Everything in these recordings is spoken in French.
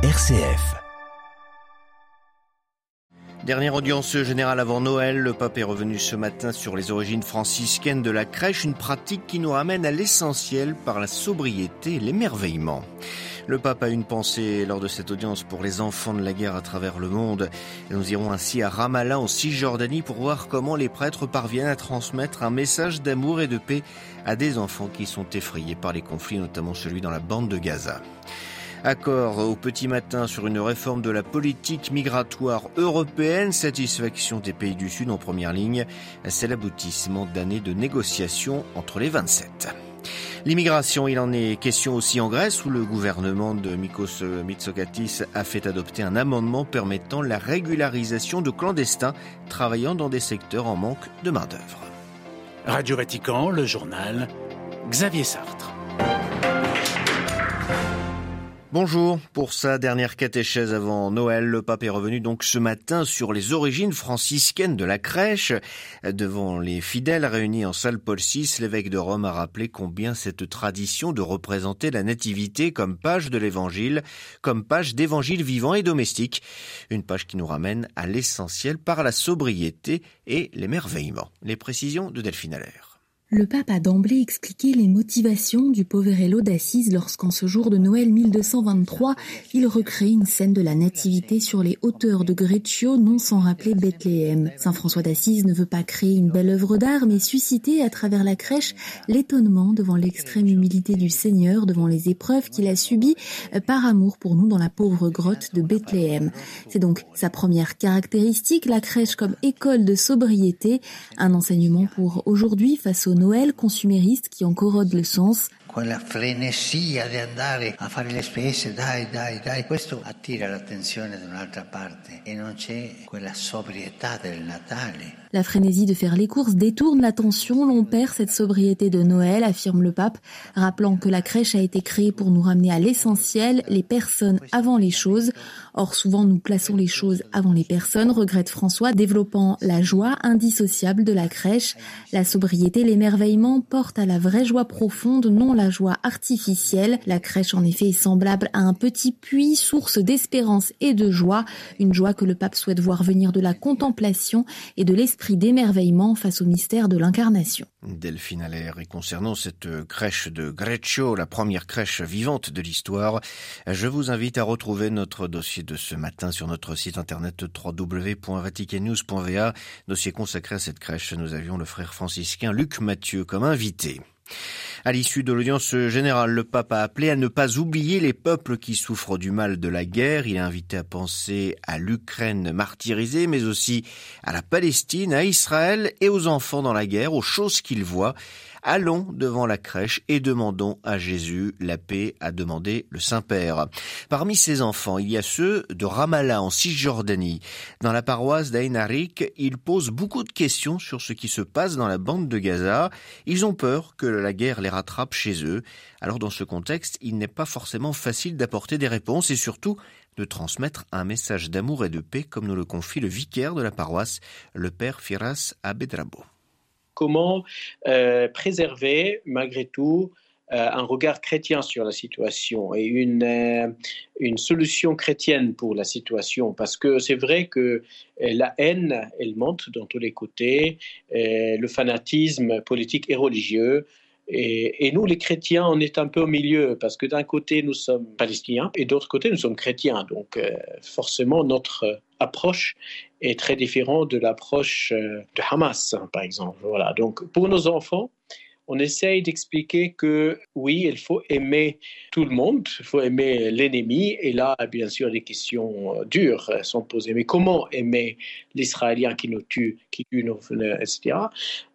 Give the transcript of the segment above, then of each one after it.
RCF. Dernière audience générale avant Noël, le pape est revenu ce matin sur les origines franciscaines de la crèche, une pratique qui nous ramène à l'essentiel par la sobriété et l'émerveillement. Le pape a une pensée lors de cette audience pour les enfants de la guerre à travers le monde. Nous irons ainsi à Ramallah en Cisjordanie pour voir comment les prêtres parviennent à transmettre un message d'amour et de paix à des enfants qui sont effrayés par les conflits, notamment celui dans la bande de Gaza. Accord au petit matin sur une réforme de la politique migratoire européenne, satisfaction des pays du Sud en première ligne, c'est l'aboutissement d'années de négociations entre les 27. L'immigration, il en est question aussi en Grèce où le gouvernement de Mikos Mitsokatis a fait adopter un amendement permettant la régularisation de clandestins travaillant dans des secteurs en manque de main-d'œuvre. Radio Vatican, le journal Xavier Sartre. Bonjour. Pour sa dernière catéchèse avant Noël, le pape est revenu donc ce matin sur les origines franciscaines de la crèche. Devant les fidèles réunis en salle Paul VI, l'évêque de Rome a rappelé combien cette tradition de représenter la nativité comme page de l'évangile, comme page d'évangile vivant et domestique, une page qui nous ramène à l'essentiel par la sobriété et l'émerveillement. Les précisions de Delphine Allaire. Le pape a d'emblée expliqué les motivations du Poverello d'Assise lorsqu'en ce jour de Noël 1223, il recrée une scène de la Nativité sur les hauteurs de Greccio, non sans rappeler Bethléem. Saint François d'Assise ne veut pas créer une belle œuvre d'art, mais susciter à travers la crèche l'étonnement devant l'extrême humilité du Seigneur, devant les épreuves qu'il a subies par amour pour nous dans la pauvre grotte de Bethléem. C'est donc sa première caractéristique, la crèche comme école de sobriété, un enseignement pour aujourd'hui face au Noël consumériste qui en corrode le sens. Dai, dai, dai, attira l'attenzione parte e non c'è sobrietà del. La frénésie de faire les courses détourne l'attention, l'on perd cette sobriété de Noël, affirme le pape, rappelant que la crèche a été créée pour nous ramener à l'essentiel, les personnes avant les choses. Or, souvent, nous plaçons les choses avant les personnes, regrette François, développant la joie indissociable de la crèche. La sobriété, l'émerveillement portent à la vraie joie profonde, non la joie artificielle. La crèche, en effet, est semblable à un petit puits, source d'espérance et de joie, une joie que le pape souhaite voir venir de la contemplation et de l'esprit d'émerveillement face au mystère de l'incarnation. Delphine Allaire, et concernant cette crèche de Greccio, la première crèche vivante de l'histoire, je vous invite à retrouver notre dossier de ce matin sur notre site internet www.vaticannews.va, dossier consacré à cette crèche. Nous avions le frère franciscain Luc Mathieu comme invité. À l'issue de l'audience générale, le pape a appelé à ne pas oublier les peuples qui souffrent du mal de la guerre. Il a invité à penser à l'Ukraine martyrisée, mais aussi à la Palestine, à Israël et aux enfants dans la guerre, aux choses qu'ils voient. Allons devant la crèche et demandons à Jésus la paix, a demandé le Saint-Père. Parmi ces enfants, il y a ceux de Ramallah en Cisjordanie. Dans la paroisse d'Ainarik, ils posent beaucoup de questions sur ce qui se passe dans la bande de Gaza. Ils ont peur que la guerre les rattrape chez eux. Alors dans ce contexte, il n'est pas forcément facile d'apporter des réponses et surtout de transmettre un message d'amour et de paix comme nous le confie le vicaire de la paroisse, le père Firas Abedrabo comment euh, préserver malgré tout euh, un regard chrétien sur la situation et une, euh, une solution chrétienne pour la situation. Parce que c'est vrai que la haine, elle monte dans tous les côtés, le fanatisme politique et religieux. Et, et, nous, les chrétiens, on est un peu au milieu, parce que d'un côté, nous sommes palestiniens, et d'autre côté, nous sommes chrétiens. Donc, forcément, notre approche est très différent de l'approche euh, de Hamas, hein, par exemple. Voilà. Donc, pour nos enfants, on essaye d'expliquer que oui, il faut aimer tout le monde, il faut aimer l'ennemi, et là, bien sûr, des questions euh, dures sont posées. Mais comment aimer l'Israélien qui nous tue, qui tue nos etc.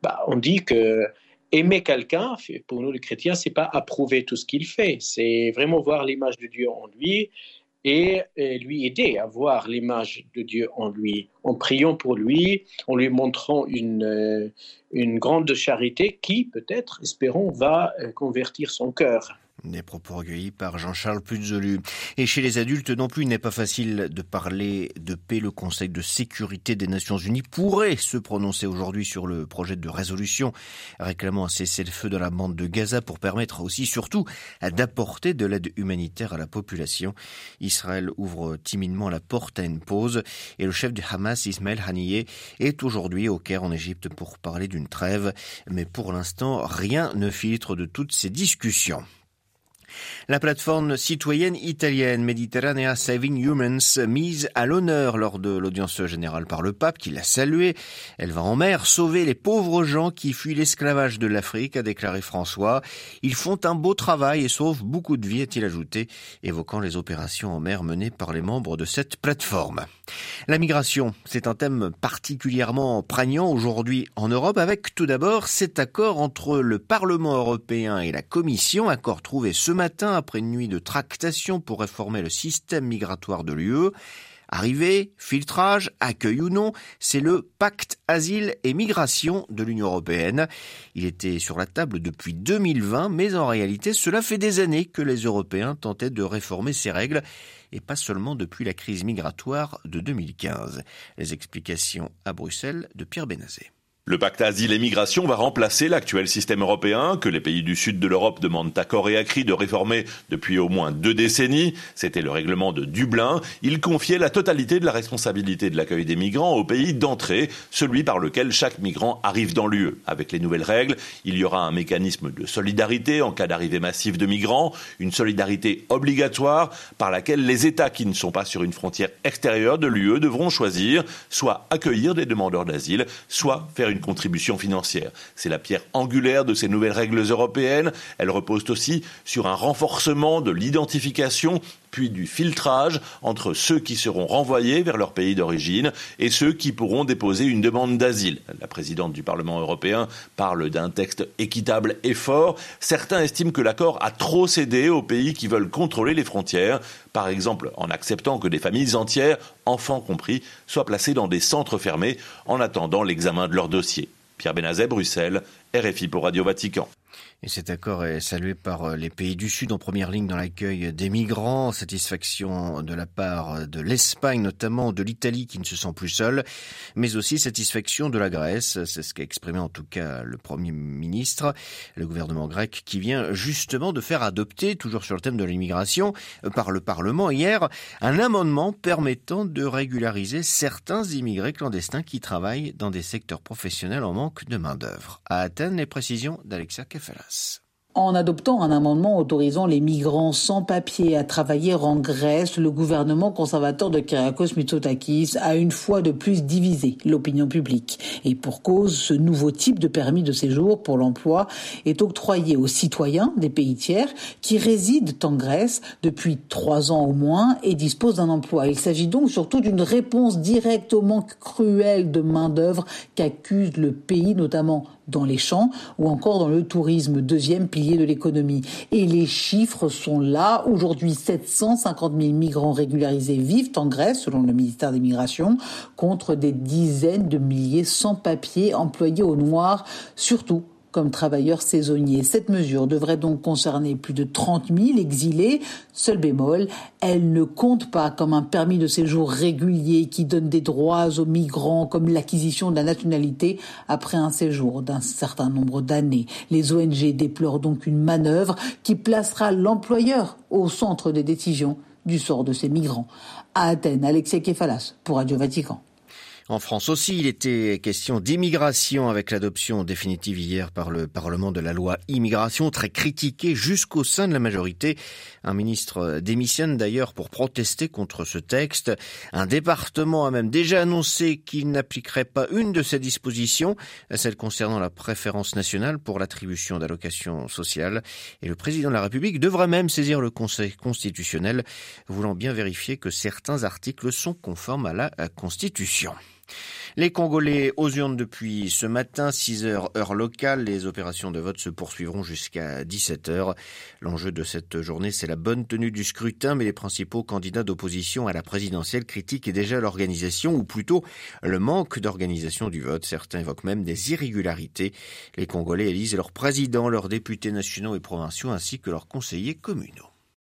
Bah, on dit que aimer quelqu'un, pour nous les chrétiens, c'est pas approuver tout ce qu'il fait, c'est vraiment voir l'image de Dieu en lui et lui aider à voir l'image de Dieu en lui, en priant pour lui, en lui montrant une, euh, une grande charité qui, peut-être, espérons, va euh, convertir son cœur. Des propos recueillis par Jean-Charles Puzolu. Et chez les adultes non plus, il n'est pas facile de parler de paix. Le Conseil de sécurité des Nations Unies pourrait se prononcer aujourd'hui sur le projet de résolution réclamant un cessez-le-feu dans la bande de Gaza pour permettre aussi, surtout, d'apporter de l'aide humanitaire à la population. Israël ouvre timidement la porte à une pause et le chef du Hamas, Ismaël Haniyeh, est aujourd'hui au Caire en Égypte pour parler d'une trêve. Mais pour l'instant, rien ne filtre de toutes ces discussions. La plateforme citoyenne italienne Mediterranea Saving Humans mise à l'honneur lors de l'audience générale par le pape qui l'a saluée. Elle va en mer sauver les pauvres gens qui fuient l'esclavage de l'Afrique, a déclaré François. Ils font un beau travail et sauvent beaucoup de vies, a-t-il ajouté, évoquant les opérations en mer menées par les membres de cette plateforme. La migration, c'est un thème particulièrement prégnant aujourd'hui en Europe avec tout d'abord cet accord entre le Parlement européen et la Commission, accord trouvé ce matin après une nuit de tractation pour réformer le système migratoire de l'UE. Arrivée, filtrage, accueil ou non, c'est le pacte asile et migration de l'Union européenne. Il était sur la table depuis 2020, mais en réalité, cela fait des années que les Européens tentaient de réformer ces règles et pas seulement depuis la crise migratoire de 2015. Les explications à Bruxelles de Pierre Benazet. Le pacte asile et migration va remplacer l'actuel système européen que les pays du sud de l'Europe demandent à corps et à cri de réformer depuis au moins deux décennies. C'était le règlement de Dublin. Il confiait la totalité de la responsabilité de l'accueil des migrants au pays d'entrée, celui par lequel chaque migrant arrive dans l'UE. Avec les nouvelles règles, il y aura un mécanisme de solidarité en cas d'arrivée massive de migrants, une solidarité obligatoire par laquelle les États qui ne sont pas sur une frontière extérieure de l'UE devront choisir soit accueillir des demandeurs d'asile, soit faire une contribution financière. C'est la pierre angulaire de ces nouvelles règles européennes. Elles reposent aussi sur un renforcement de l'identification puis du filtrage entre ceux qui seront renvoyés vers leur pays d'origine et ceux qui pourront déposer une demande d'asile. La présidente du Parlement européen parle d'un texte équitable et fort. Certains estiment que l'accord a trop cédé aux pays qui veulent contrôler les frontières, par exemple en acceptant que des familles entières, enfants compris, soient placées dans des centres fermés en attendant l'examen de leur dossier. Pierre Benazet, Bruxelles, RFI pour Radio Vatican. Et cet accord est salué par euh, les pays du Sud en première ligne dans l'accueil des migrants. Satisfaction de la part de l'Espagne, notamment de l'Italie qui ne se sent plus seule, mais aussi satisfaction de la Grèce. C'est ce qu'a exprimé en tout cas le Premier ministre, le gouvernement grec qui vient justement de faire adopter, toujours sur le thème de l'immigration, par le Parlement hier, un amendement permettant de régulariser certains immigrés clandestins qui travaillent dans des secteurs professionnels en manque de main-d'œuvre. À Athènes, les précisions d'Alexia En adoptant un amendement autorisant les migrants sans papier à travailler en Grèce, le gouvernement conservateur de Kyriakos Mitsotakis a une fois de plus divisé l'opinion publique. Et pour cause, ce nouveau type de permis de séjour pour l'emploi est octroyé aux citoyens des pays tiers qui résident en Grèce depuis trois ans au moins et disposent d'un emploi. Il s'agit donc surtout d'une réponse directe au manque cruel de main-d'œuvre qu'accuse le pays, notamment dans les champs ou encore dans le tourisme, deuxième pilier de l'économie. Et les chiffres sont là. Aujourd'hui, 750 000 migrants régularisés vivent en Grèce, selon le ministère des Migrations, contre des dizaines de milliers sans papier employés au noir, surtout comme travailleurs saisonniers. Cette mesure devrait donc concerner plus de 30 000 exilés. Seul bémol, elle ne compte pas comme un permis de séjour régulier qui donne des droits aux migrants comme l'acquisition de la nationalité après un séjour d'un certain nombre d'années. Les ONG déplorent donc une manœuvre qui placera l'employeur au centre des décisions du sort de ces migrants. À Athènes, Alexia Kefalas pour Radio Vatican. En France aussi, il était question d'immigration avec l'adoption définitive hier par le Parlement de la loi immigration, très critiquée jusqu'au sein de la majorité. Un ministre démissionne d'ailleurs pour protester contre ce texte. Un département a même déjà annoncé qu'il n'appliquerait pas une de ses dispositions, celle concernant la préférence nationale pour l'attribution d'allocations sociales. Et le président de la République devrait même saisir le Conseil constitutionnel, voulant bien vérifier que certains articles sont conformes à la Constitution. Les Congolais aux urnes depuis ce matin, 6 heures heure locale. Les opérations de vote se poursuivront jusqu'à 17 heures. L'enjeu de cette journée, c'est la bonne tenue du scrutin, mais les principaux candidats d'opposition à la présidentielle critiquent déjà l'organisation, ou plutôt le manque d'organisation du vote. Certains évoquent même des irrégularités. Les Congolais élisent leurs présidents, leurs députés nationaux et provinciaux, ainsi que leurs conseillers communaux.